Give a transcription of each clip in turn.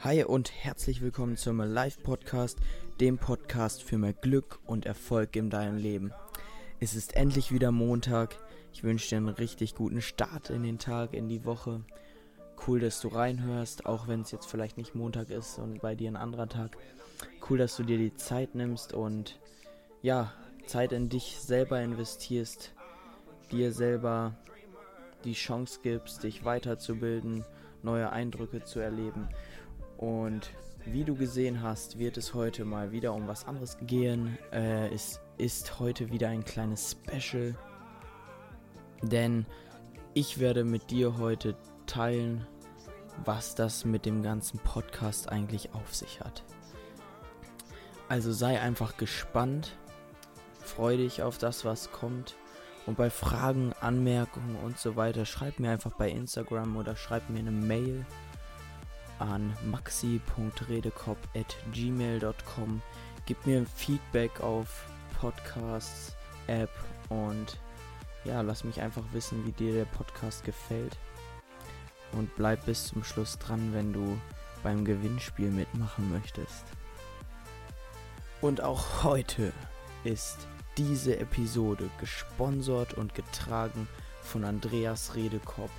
Hi und herzlich willkommen zum Live Podcast, dem Podcast für mehr Glück und Erfolg in deinem Leben. Es ist endlich wieder Montag. Ich wünsche dir einen richtig guten Start in den Tag, in die Woche. Cool, dass du reinhörst, auch wenn es jetzt vielleicht nicht Montag ist und bei dir ein anderer Tag. Cool, dass du dir die Zeit nimmst und ja, Zeit in dich selber investierst, dir selber die Chance gibst, dich weiterzubilden, neue Eindrücke zu erleben. Und wie du gesehen hast, wird es heute mal wieder um was anderes gehen. Äh, es ist heute wieder ein kleines Special, denn ich werde mit dir heute teilen, was das mit dem ganzen Podcast eigentlich auf sich hat. Also sei einfach gespannt Freu dich auf das, was kommt. Und bei Fragen, Anmerkungen und so weiter, schreib mir einfach bei Instagram oder schreib mir eine Mail an maxi.redekop.gmail.com. Gib mir Feedback auf Podcasts, App und ja, lass mich einfach wissen, wie dir der Podcast gefällt. Und bleib bis zum Schluss dran, wenn du beim Gewinnspiel mitmachen möchtest. Und auch heute ist diese Episode gesponsert und getragen von Andreas Redekopp,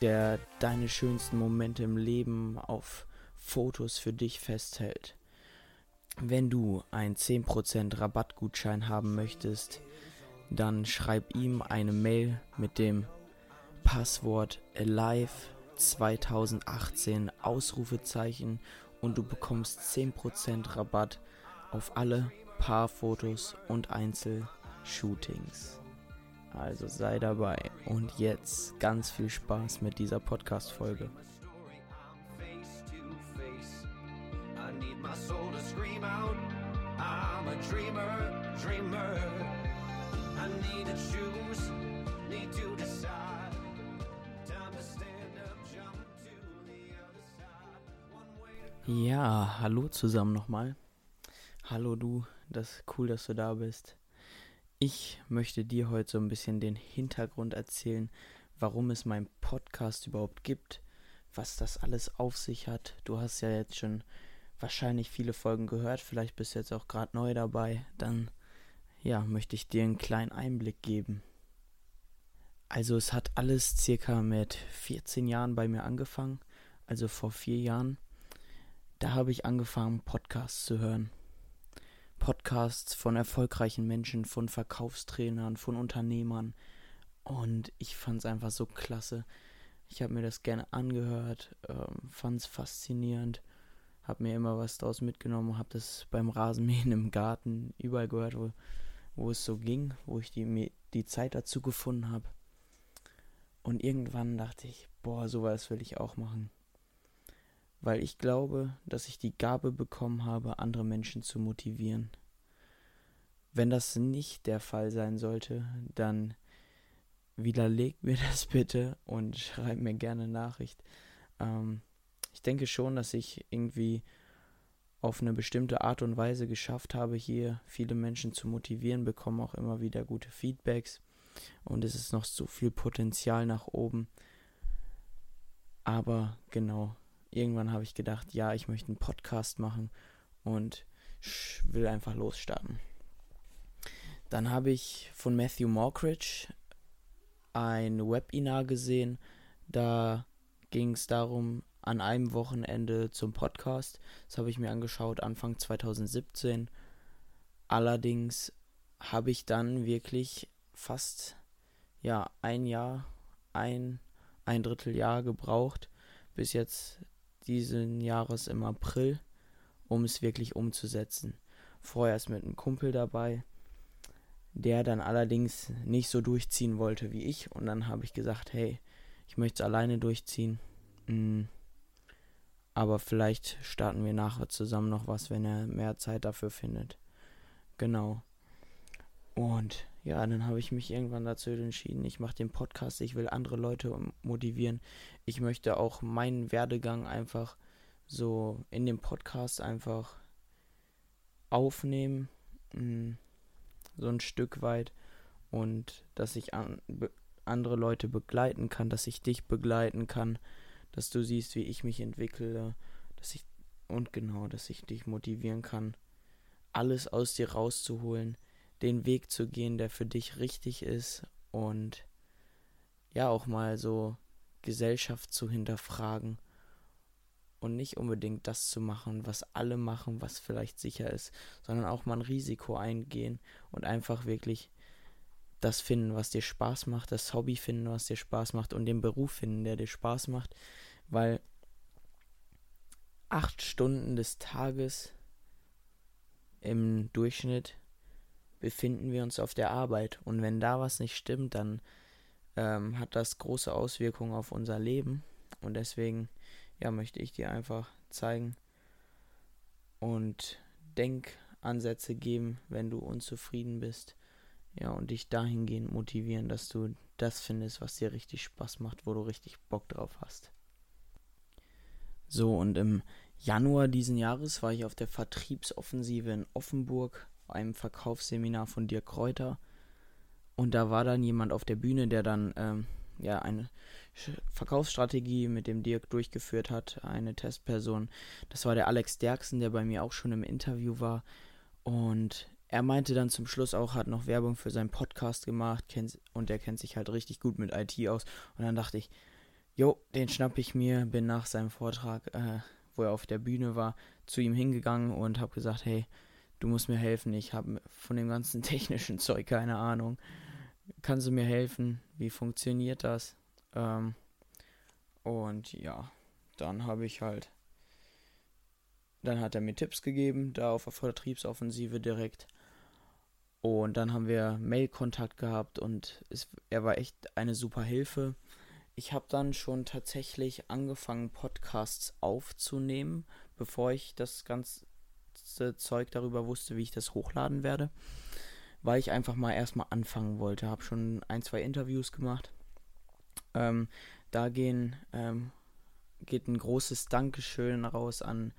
der deine schönsten Momente im Leben auf Fotos für dich festhält. Wenn du einen 10% Rabattgutschein haben möchtest, dann schreib ihm eine Mail mit dem Passwort Alive 2018 Ausrufezeichen und du bekommst 10% Rabatt auf alle Paarfotos und Einzelshootings. Also sei dabei und jetzt ganz viel Spaß mit dieser Podcast-Folge. Ja, hallo zusammen nochmal. Hallo du, das ist cool, dass du da bist. Ich möchte dir heute so ein bisschen den Hintergrund erzählen, warum es meinen Podcast überhaupt gibt, was das alles auf sich hat. Du hast ja jetzt schon wahrscheinlich viele Folgen gehört, vielleicht bist du jetzt auch gerade neu dabei, dann ja, möchte ich dir einen kleinen Einblick geben. Also es hat alles circa mit 14 Jahren bei mir angefangen, also vor vier Jahren. Da habe ich angefangen, Podcasts zu hören. Podcasts von erfolgreichen Menschen, von Verkaufstrainern, von Unternehmern. Und ich fand es einfach so klasse. Ich habe mir das gerne angehört, ähm, fand es faszinierend, habe mir immer was daraus mitgenommen, habe das beim Rasenmähen im Garten überall gehört, wo, wo es so ging, wo ich die, die Zeit dazu gefunden habe. Und irgendwann dachte ich, boah, sowas will ich auch machen. Weil ich glaube, dass ich die Gabe bekommen habe, andere Menschen zu motivieren. Wenn das nicht der Fall sein sollte, dann widerlegt mir das bitte und schreibt mir gerne Nachricht. Ähm, ich denke schon, dass ich irgendwie auf eine bestimmte Art und Weise geschafft habe, hier viele Menschen zu motivieren, bekomme auch immer wieder gute Feedbacks und es ist noch so viel Potenzial nach oben. Aber genau, irgendwann habe ich gedacht, ja, ich möchte einen Podcast machen und will einfach losstarten. Dann habe ich von Matthew Mockridge ein Webinar gesehen. Da ging es darum, an einem Wochenende zum Podcast. Das habe ich mir angeschaut Anfang 2017. Allerdings habe ich dann wirklich fast ja ein Jahr, ein, ein Dritteljahr gebraucht, bis jetzt diesen Jahres im April, um es wirklich umzusetzen. Vorher ist mit einem Kumpel dabei, der dann allerdings nicht so durchziehen wollte wie ich. Und dann habe ich gesagt, hey, ich möchte es alleine durchziehen. Mm. Aber vielleicht starten wir nachher zusammen noch was, wenn er mehr Zeit dafür findet. Genau. Und ja, dann habe ich mich irgendwann dazu entschieden, ich mache den Podcast, ich will andere Leute motivieren. Ich möchte auch meinen Werdegang einfach so in dem Podcast einfach aufnehmen, mm, so ein Stück weit und dass ich an, andere Leute begleiten kann, dass ich dich begleiten kann, dass du siehst, wie ich mich entwickle, dass ich und genau, dass ich dich motivieren kann, alles aus dir rauszuholen, den Weg zu gehen, der für dich richtig ist und ja auch mal so Gesellschaft zu hinterfragen und nicht unbedingt das zu machen, was alle machen, was vielleicht sicher ist, sondern auch mal ein Risiko eingehen und einfach wirklich das finden, was dir Spaß macht, das Hobby finden, was dir Spaß macht und den Beruf finden, der dir Spaß macht, weil acht Stunden des Tages im Durchschnitt befinden wir uns auf der Arbeit. Und wenn da was nicht stimmt, dann ähm, hat das große Auswirkungen auf unser Leben. Und deswegen ja möchte ich dir einfach zeigen und Denkansätze geben, wenn du unzufrieden bist. Ja, und dich dahingehend motivieren, dass du das findest, was dir richtig Spaß macht, wo du richtig Bock drauf hast. So, und im Januar diesen Jahres war ich auf der Vertriebsoffensive in Offenburg, einem Verkaufsseminar von Dirk Kräuter. Und da war dann jemand auf der Bühne, der dann ähm, ja eine Verkaufsstrategie mit dem Dirk durchgeführt hat, eine Testperson. Das war der Alex Derksen, der bei mir auch schon im Interview war. Und er meinte dann zum Schluss auch, hat noch Werbung für seinen Podcast gemacht kennt, und der kennt sich halt richtig gut mit IT aus. Und dann dachte ich, jo, den schnapp ich mir, bin nach seinem Vortrag, äh, wo er auf der Bühne war, zu ihm hingegangen und habe gesagt, hey, du musst mir helfen, ich habe von dem ganzen technischen Zeug keine Ahnung. Kannst du mir helfen? Wie funktioniert das? Ähm, und ja, dann habe ich halt, dann hat er mir Tipps gegeben, da auf der Vertriebsoffensive direkt. Und dann haben wir Mail-Kontakt gehabt und es, er war echt eine super Hilfe. Ich habe dann schon tatsächlich angefangen, Podcasts aufzunehmen, bevor ich das ganze Zeug darüber wusste, wie ich das hochladen werde. Weil ich einfach mal erstmal anfangen wollte. Habe schon ein, zwei Interviews gemacht. Ähm, da gehen, ähm, geht ein großes Dankeschön raus an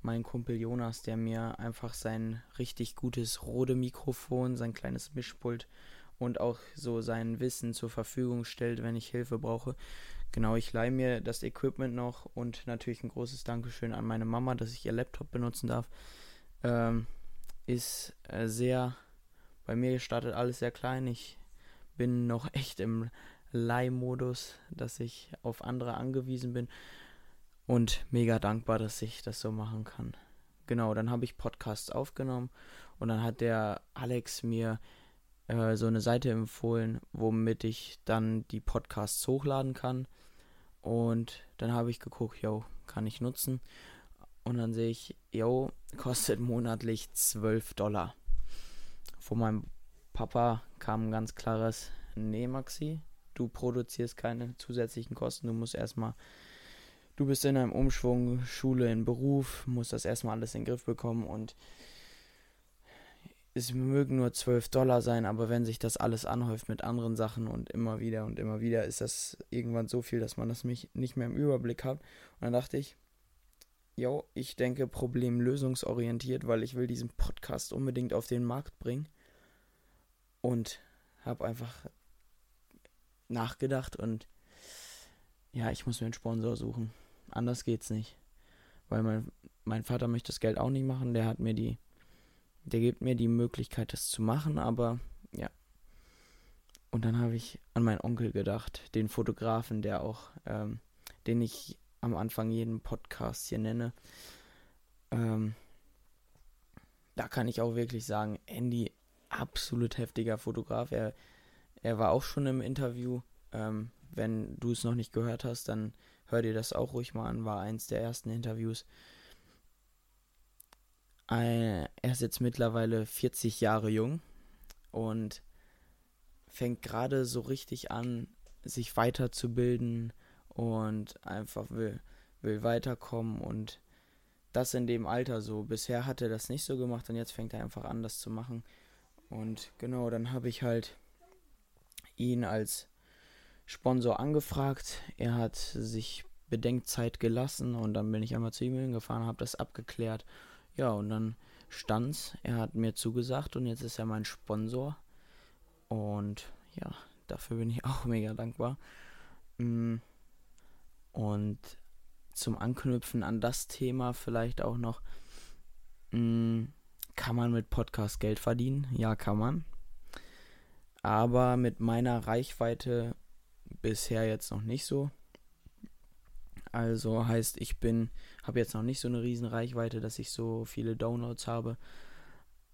mein Kumpel Jonas, der mir einfach sein richtig gutes Rode-Mikrofon, sein kleines Mischpult und auch so sein Wissen zur Verfügung stellt, wenn ich Hilfe brauche. Genau, ich leihe mir das Equipment noch und natürlich ein großes Dankeschön an meine Mama, dass ich ihr Laptop benutzen darf. Ähm, ist äh, sehr, bei mir startet alles sehr klein. Ich bin noch echt im Leihmodus, dass ich auf andere angewiesen bin und mega dankbar, dass ich das so machen kann. Genau, dann habe ich Podcasts aufgenommen und dann hat der Alex mir äh, so eine Seite empfohlen, womit ich dann die Podcasts hochladen kann. Und dann habe ich geguckt, yo, kann ich nutzen. Und dann sehe ich, yo, kostet monatlich 12 Dollar. Von meinem Papa kam ein ganz klares, nee, Maxi, du produzierst keine zusätzlichen Kosten, du musst erstmal du bist in einem Umschwung, Schule in Beruf, musst das erstmal alles in den Griff bekommen und es mögen nur 12 Dollar sein, aber wenn sich das alles anhäuft mit anderen Sachen und immer wieder und immer wieder, ist das irgendwann so viel, dass man das nicht mehr im Überblick hat. Und dann dachte ich, jo, ich denke problemlösungsorientiert, weil ich will diesen Podcast unbedingt auf den Markt bringen. Und habe einfach nachgedacht und ja, ich muss mir einen Sponsor suchen. Anders geht's nicht. Weil mein, mein Vater möchte das Geld auch nicht machen. Der hat mir die, der gibt mir die Möglichkeit, das zu machen, aber ja. Und dann habe ich an meinen Onkel gedacht, den Fotografen, der auch, ähm, den ich am Anfang jeden Podcast hier nenne. Ähm, da kann ich auch wirklich sagen, Andy, absolut heftiger Fotograf. Er, er war auch schon im Interview. Ähm, wenn du es noch nicht gehört hast, dann hör dir das auch ruhig mal an, war eins der ersten Interviews. Er ist jetzt mittlerweile 40 Jahre jung und fängt gerade so richtig an, sich weiterzubilden und einfach will, will weiterkommen und das in dem Alter so. Bisher hat er das nicht so gemacht und jetzt fängt er einfach an, das zu machen. Und genau, dann habe ich halt ihn als Sponsor angefragt. Er hat sich Bedenkzeit gelassen und dann bin ich einmal zu ihm hingefahren, habe das abgeklärt. Ja, und dann stand's. Er hat mir zugesagt und jetzt ist er mein Sponsor. Und ja, Dafür bin ich auch mega dankbar. Mm. Und zum Anknüpfen an das Thema vielleicht auch noch, mm, kann man mit Podcast Geld verdienen? Ja, kann man. Aber mit meiner Reichweite bisher jetzt noch nicht so. Also heißt, ich bin, habe jetzt noch nicht so eine riesen Reichweite, dass ich so viele Downloads habe.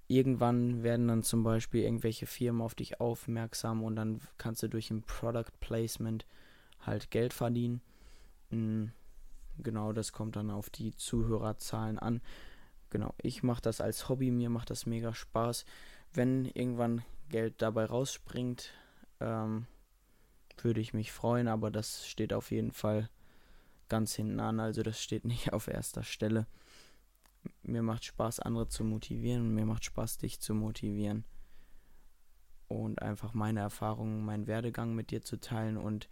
Irgendwann werden dann zum Beispiel irgendwelche Firmen auf dich aufmerksam und dann kannst du durch ein Product Placement halt Geld verdienen. Mhm. Genau, das kommt dann auf die Zuhörerzahlen an. Genau, ich mache das als Hobby, mir macht das mega Spaß. Wenn irgendwann Geld dabei rausspringt, ähm, würde ich mich freuen, aber das steht auf jeden Fall ganz hinten an, also das steht nicht auf erster Stelle. Mir macht Spaß, andere zu motivieren und mir macht Spaß, dich zu motivieren. Und einfach meine Erfahrungen, meinen Werdegang mit dir zu teilen und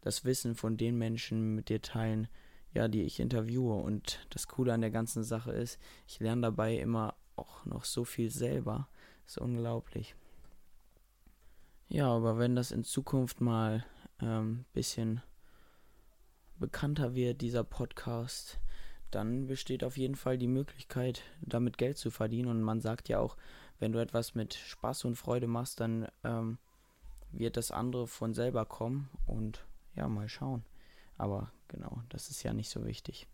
das Wissen von den Menschen mit dir teilen, ja, die ich interviewe. Und das Coole an der ganzen Sache ist, ich lerne dabei immer auch noch so viel selber. Ist unglaublich. Ja, aber wenn das in Zukunft mal ein ähm, bisschen bekannter wird, dieser Podcast, dann besteht auf jeden Fall die Möglichkeit, damit Geld zu verdienen. Und man sagt ja auch, wenn du etwas mit Spaß und Freude machst, dann ähm, wird das andere von selber kommen. Und ja, mal schauen. Aber genau, das ist ja nicht so wichtig.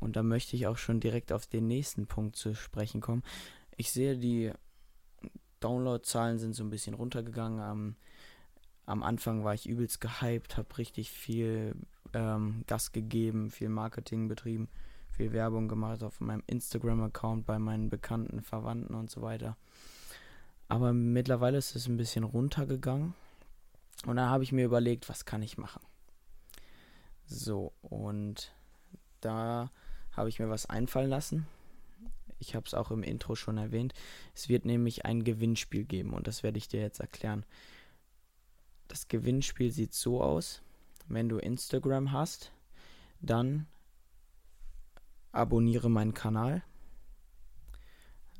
Und da möchte ich auch schon direkt auf den nächsten Punkt zu sprechen kommen. Ich sehe, die Downloadzahlen sind so ein bisschen runtergegangen. Am, am Anfang war ich übelst gehypt, habe richtig viel ähm, Gas gegeben, viel Marketing betrieben, viel Werbung gemacht auf meinem Instagram-Account, bei meinen bekannten Verwandten und so weiter. Aber mittlerweile ist es ein bisschen runtergegangen. Und dann habe ich mir überlegt, was kann ich machen? So, und da habe ich mir was einfallen lassen. Ich habe es auch im Intro schon erwähnt. Es wird nämlich ein Gewinnspiel geben und das werde ich dir jetzt erklären. Das Gewinnspiel sieht so aus. Wenn du Instagram hast, dann abonniere meinen Kanal.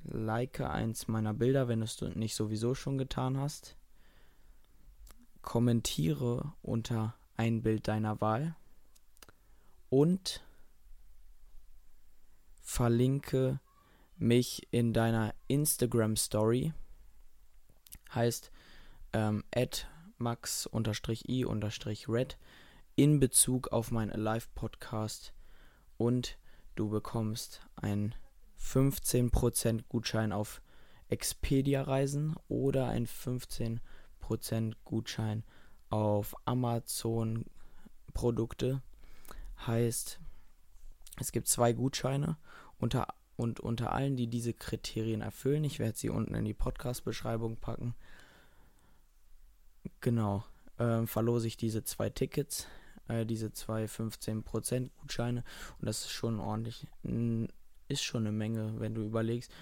Like eins meiner Bilder, wenn du es nicht sowieso schon getan hast. Kommentiere unter ein Bild deiner Wahl. Und verlinke mich in deiner Instagram Story. Heißt ähm, max-i-red in Bezug auf meinen Alive Podcast und du bekommst einen 15% Gutschein auf Expedia Reisen oder ein 15% Gutschein auf Amazon Produkte. Heißt, es gibt zwei Gutscheine unter und unter allen, die diese Kriterien erfüllen, ich werde sie unten in die Podcast-Beschreibung packen, genau, äh, verlose ich diese zwei Tickets, äh, diese zwei 15% Gutscheine. Und das ist schon ordentlich, ist schon eine Menge, wenn du überlegst,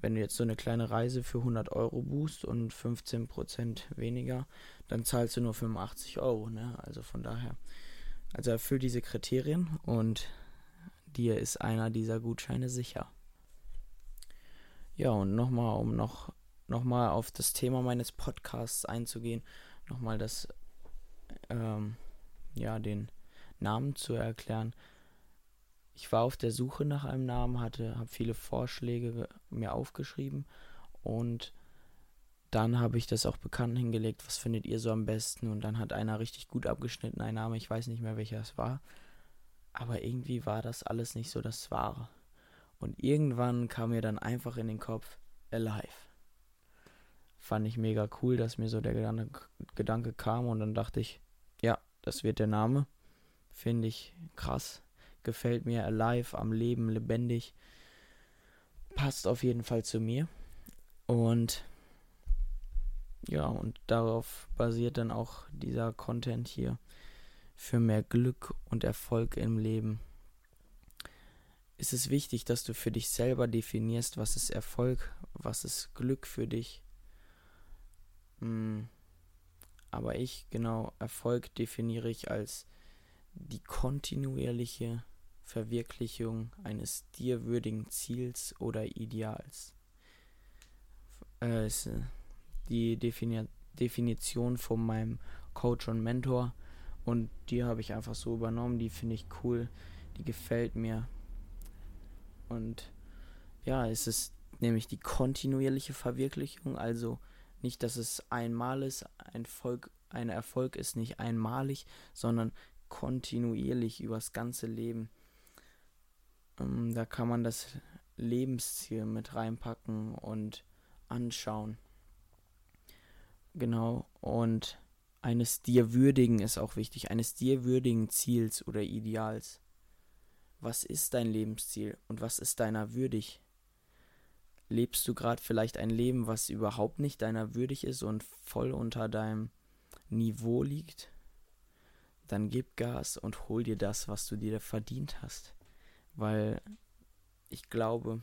wenn du jetzt so eine kleine Reise für 100 Euro buchst und 15% weniger, dann zahlst du nur 85 Euro, ne? Also von daher. Also erfüll diese Kriterien und dir ist einer dieser Gutscheine sicher. Ja, und nochmal, um noch, noch mal auf das Thema meines Podcasts einzugehen, nochmal das, ähm, ja, den Namen zu erklären. Ich war auf der Suche nach einem Namen, hatte, habe viele Vorschläge mir aufgeschrieben und dann habe ich das auch bekannt hingelegt, was findet ihr so am besten und dann hat einer richtig gut abgeschnitten, ein Name, ich weiß nicht mehr welcher es war, aber irgendwie war das alles nicht so das Wahre. Und irgendwann kam mir dann einfach in den Kopf Alive. Fand ich mega cool, dass mir so der Gedanke, Gedanke kam und dann dachte ich, ja, das wird der Name. Finde ich krass. Gefällt mir Alive, am Leben, lebendig. Passt auf jeden Fall zu mir. Und ja, und darauf basiert dann auch dieser Content hier für mehr Glück und Erfolg im Leben. Ist es wichtig, dass du für dich selber definierst, was ist Erfolg, was ist Glück für dich. Hm. Aber ich, genau, Erfolg definiere ich als die kontinuierliche Verwirklichung eines dir würdigen Ziels oder Ideals. Äh, die, Defini Definition von meinem Coach und Mentor. Und die habe ich einfach so übernommen. Die finde ich cool. Die gefällt mir. Und ja, es ist nämlich die kontinuierliche Verwirklichung. Also nicht, dass es einmal ist. Ein, Volk, ein Erfolg ist nicht einmalig, sondern kontinuierlich übers ganze Leben. Ähm, da kann man das Lebensziel mit reinpacken und anschauen. Genau. Und eines dir würdigen ist auch wichtig. Eines dir würdigen Ziels oder Ideals. Was ist dein Lebensziel und was ist deiner würdig? Lebst du gerade vielleicht ein Leben, was überhaupt nicht deiner würdig ist und voll unter deinem Niveau liegt? Dann gib Gas und hol dir das, was du dir verdient hast. Weil ich glaube,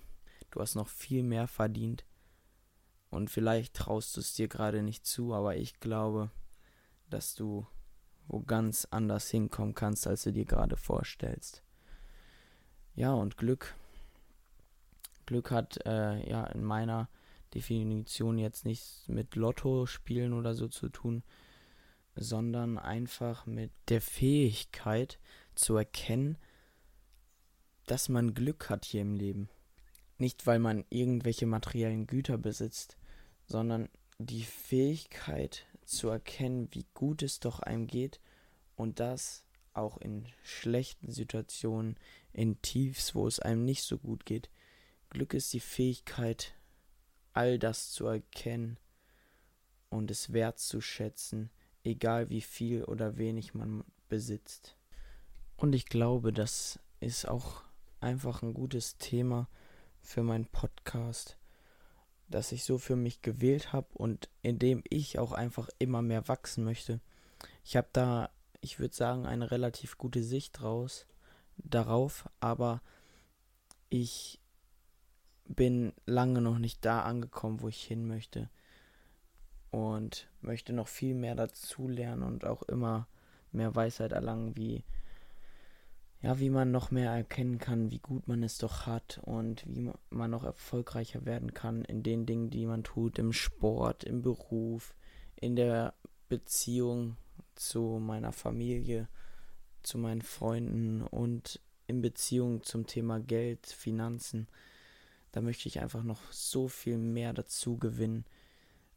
du hast noch viel mehr verdient. Und vielleicht traust du es dir gerade nicht zu, aber ich glaube, dass du wo ganz anders hinkommen kannst, als du dir gerade vorstellst. Ja, und Glück. Glück hat äh, ja in meiner Definition jetzt nichts mit Lotto spielen oder so zu tun, sondern einfach mit der Fähigkeit zu erkennen, dass man Glück hat hier im Leben. Nicht, weil man irgendwelche materiellen Güter besitzt, sondern die Fähigkeit zu erkennen, wie gut es doch einem geht und das auch in schlechten Situationen, in Tiefs, wo es einem nicht so gut geht. Glück ist die Fähigkeit, all das zu erkennen und es wertzuschätzen, egal wie viel oder wenig man besitzt. Und ich glaube, das ist auch einfach ein gutes Thema für meinen Podcast, das ich so für mich gewählt habe und in dem ich auch einfach immer mehr wachsen möchte. Ich habe da ich würde sagen, eine relativ gute Sicht draus, darauf, aber ich bin lange noch nicht da angekommen, wo ich hin möchte. Und möchte noch viel mehr dazu lernen und auch immer mehr Weisheit erlangen, wie ja, wie man noch mehr erkennen kann, wie gut man es doch hat und wie man noch erfolgreicher werden kann in den Dingen, die man tut, im Sport, im Beruf, in der Beziehung zu meiner Familie, zu meinen Freunden und in Beziehung zum Thema Geld, Finanzen. Da möchte ich einfach noch so viel mehr dazu gewinnen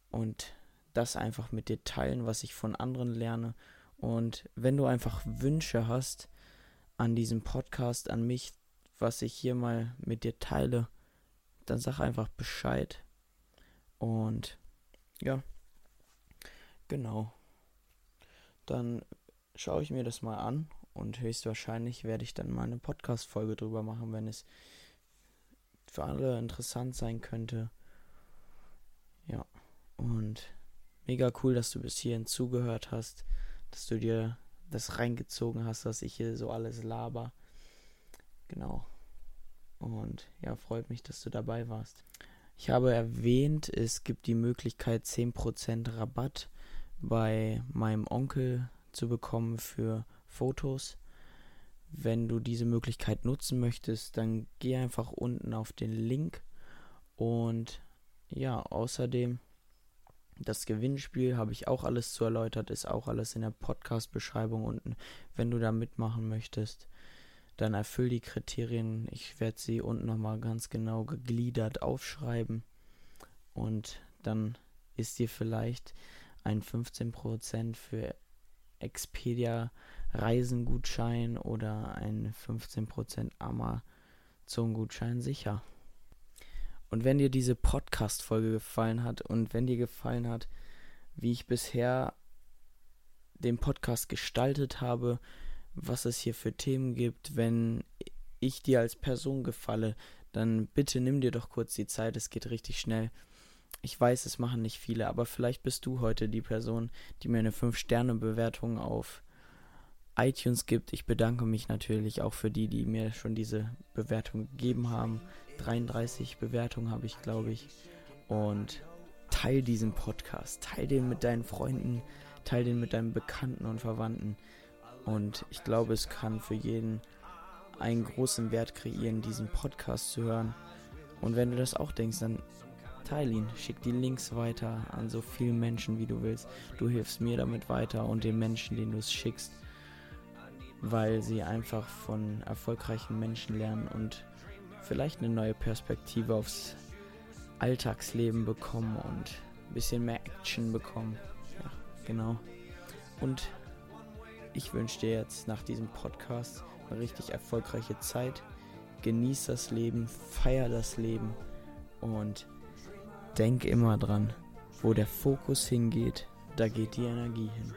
und das einfach mit dir teilen, was ich von anderen lerne. Und wenn du einfach Wünsche hast an diesem Podcast, an mich, was ich hier mal mit dir teile, dann sag einfach Bescheid. Und ja, genau dann schaue ich mir das mal an und höchstwahrscheinlich werde ich dann mal eine Podcast-Folge drüber machen, wenn es für alle interessant sein könnte. Ja, und mega cool, dass du bis hierhin zugehört hast, dass du dir das reingezogen hast, dass ich hier so alles laber. Genau. Und ja, freut mich, dass du dabei warst. Ich habe erwähnt, es gibt die Möglichkeit 10% Rabatt bei meinem Onkel zu bekommen für Fotos. Wenn du diese Möglichkeit nutzen möchtest, dann geh einfach unten auf den Link und ja, außerdem das Gewinnspiel habe ich auch alles zu erläutert, ist auch alles in der Podcast-Beschreibung unten. Wenn du da mitmachen möchtest, dann erfüll die Kriterien. Ich werde sie unten nochmal ganz genau gegliedert aufschreiben. Und dann ist dir vielleicht ein 15% für Expedia Reisengutschein oder ein 15% Amazon-Gutschein sicher. Und wenn dir diese Podcast-Folge gefallen hat und wenn dir gefallen hat, wie ich bisher den Podcast gestaltet habe, was es hier für Themen gibt, wenn ich dir als Person gefalle, dann bitte nimm dir doch kurz die Zeit, es geht richtig schnell ich weiß, es machen nicht viele, aber vielleicht bist du heute die Person, die mir eine 5-Sterne-Bewertung auf iTunes gibt. Ich bedanke mich natürlich auch für die, die mir schon diese Bewertung gegeben haben. 33 Bewertungen habe ich, glaube ich. Und teil diesen Podcast, teil den mit deinen Freunden, teil den mit deinen Bekannten und Verwandten. Und ich glaube, es kann für jeden einen großen Wert kreieren, diesen Podcast zu hören. Und wenn du das auch denkst, dann teile ihn, schick die Links weiter an so viele Menschen, wie du willst. Du hilfst mir damit weiter und den Menschen, denen du es schickst, weil sie einfach von erfolgreichen Menschen lernen und vielleicht eine neue Perspektive aufs Alltagsleben bekommen und ein bisschen mehr Action bekommen. Ja, genau. Und ich wünsche dir jetzt nach diesem Podcast eine richtig erfolgreiche Zeit. Genieß das Leben, feier das Leben und denk immer dran, wo der Fokus hingeht, da geht die Energie hin.